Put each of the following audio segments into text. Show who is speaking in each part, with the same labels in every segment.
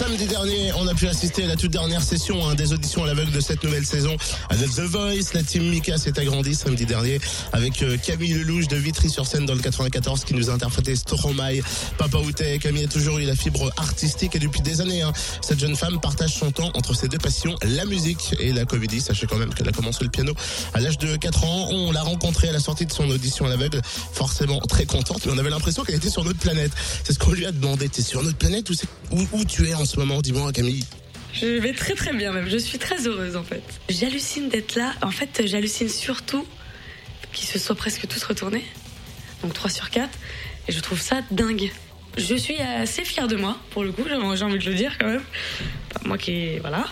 Speaker 1: Samedi dernier, on a pu assister à la toute dernière session hein, des auditions à l'aveugle de cette nouvelle saison de The Voice. La team Mika s'est agrandie samedi dernier avec euh, Camille Lelouch de Vitry-sur-Seine dans le 94 qui nous a interprété Stromae, Papa Outé. Camille a toujours eu la fibre artistique et depuis des années, hein, cette jeune femme partage son temps entre ses deux passions, la musique et la comédie. Sachez quand même qu'elle a commencé le piano à l'âge de 4 ans. On l'a rencontrée à la sortie de son audition à l'aveugle, forcément très contente, mais on avait l'impression qu'elle était sur notre planète. C'est ce qu'on lui a demandé. T'es sur notre planète ou où tu es en ce moment Dis-moi, Camille.
Speaker 2: Je vais très très bien même, je suis très heureuse en fait. J'hallucine d'être là. En fait, j'hallucine surtout qu'ils se soient presque tous retournés. Donc 3 sur 4. Et je trouve ça dingue. Je suis assez fière de moi, pour le coup, j'ai envie de le dire quand même. Moi qui, voilà,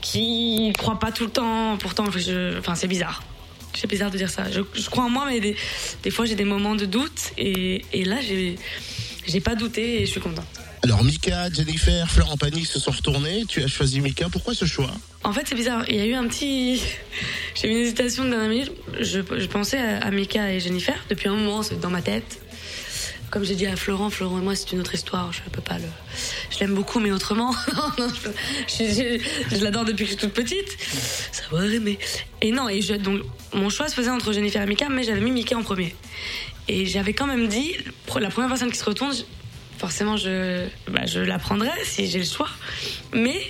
Speaker 2: qui crois pas tout le temps, pourtant, je, enfin c'est bizarre. C'est bizarre de dire ça. Je, crois en moi, mais des, fois j'ai des moments de doute. Et là, j'ai j'ai pas douté et je suis contente.
Speaker 1: Alors Mika, Jennifer, Florent Pagny se sont retournés. Tu as choisi Mika. Pourquoi ce choix?
Speaker 2: En fait, c'est bizarre. Il y a eu un petit. J'ai eu une hésitation de dernière minute. Je, je pensais à, à Mika et Jennifer depuis un moment, c'est dans ma tête. Comme j'ai dit à Florent, Florent et moi, c'est une autre histoire. Je peux pas le. Je l'aime beaucoup, mais autrement. Je, l'adore depuis que je suis toute petite. Ça va aimer. Et non, et donc mon choix se faisait entre Jennifer et Mika, mais j'avais mis Mika en premier. Et j'avais quand même dit, la première personne qui se retourne, forcément, je, bah, je la prendrais si j'ai le choix. Mais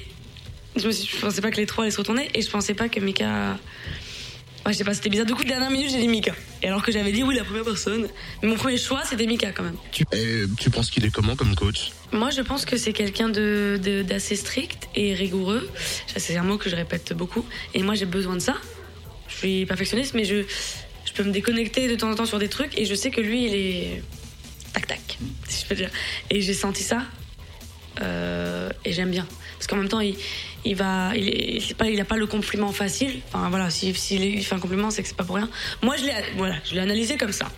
Speaker 2: je, je pensais pas que les trois allaient se retourner et je pensais pas que Mika. Ouais, je sais pas, c'était bizarre. Du coup, dernière minute, j'ai dit Mika. Et alors que j'avais dit oui, la première personne. Mais mon premier choix, c'était Mika quand même.
Speaker 1: tu, et tu penses qu'il est comment comme coach?
Speaker 2: Moi, je pense que c'est quelqu'un de, de- d'assez strict et rigoureux. C'est un mot que je répète beaucoup. Et moi, j'ai besoin de ça. Je suis perfectionniste, mais je, je peux me déconnecter de temps en temps sur des trucs. Et je sais que lui, il est tac tac, si je peux dire. Et j'ai senti ça. Euh, et j'aime bien. Parce qu'en même temps, il, il va, il, c'est pas, il a pas le compliment facile. Enfin voilà, s'il si, il fait un compliment, c'est que c'est pas pour rien. Moi, je l'ai, voilà, je l'ai analysé comme ça.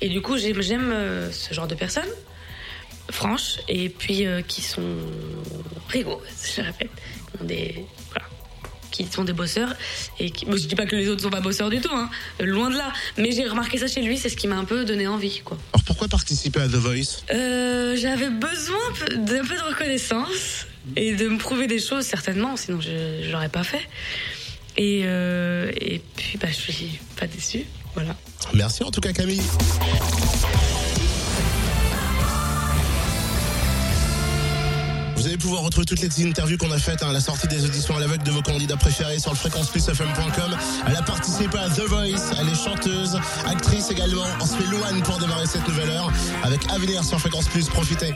Speaker 2: Et du coup, j'aime, j'aime euh, ce genre de personnes franches et puis euh, qui sont rigoureuses, je répète, ont qui sont des bosseurs et qui, bon, je dis pas que les autres sont pas bosseurs du tout, hein, loin de là. Mais j'ai remarqué ça chez lui, c'est ce qui m'a un peu donné envie, quoi.
Speaker 1: Alors pourquoi participer à The Voice?
Speaker 2: Euh, j'avais besoin d'un peu de reconnaissance et de me prouver des choses certainement, sinon je, je l'aurais pas fait. Et, euh, et puis bah, je suis pas déçue, voilà.
Speaker 1: Merci en tout cas Camille. Pouvoir retrouver toutes les interviews qu'on a faites hein, à la sortie des auditions à l'aveugle de vos candidats préférés sur le fréquenceplusfm.com. Elle a participé à The Voice, elle est chanteuse, actrice également. On se fait Louane pour démarrer cette nouvelle heure avec Avenir sur Fréquence Plus. Profitez.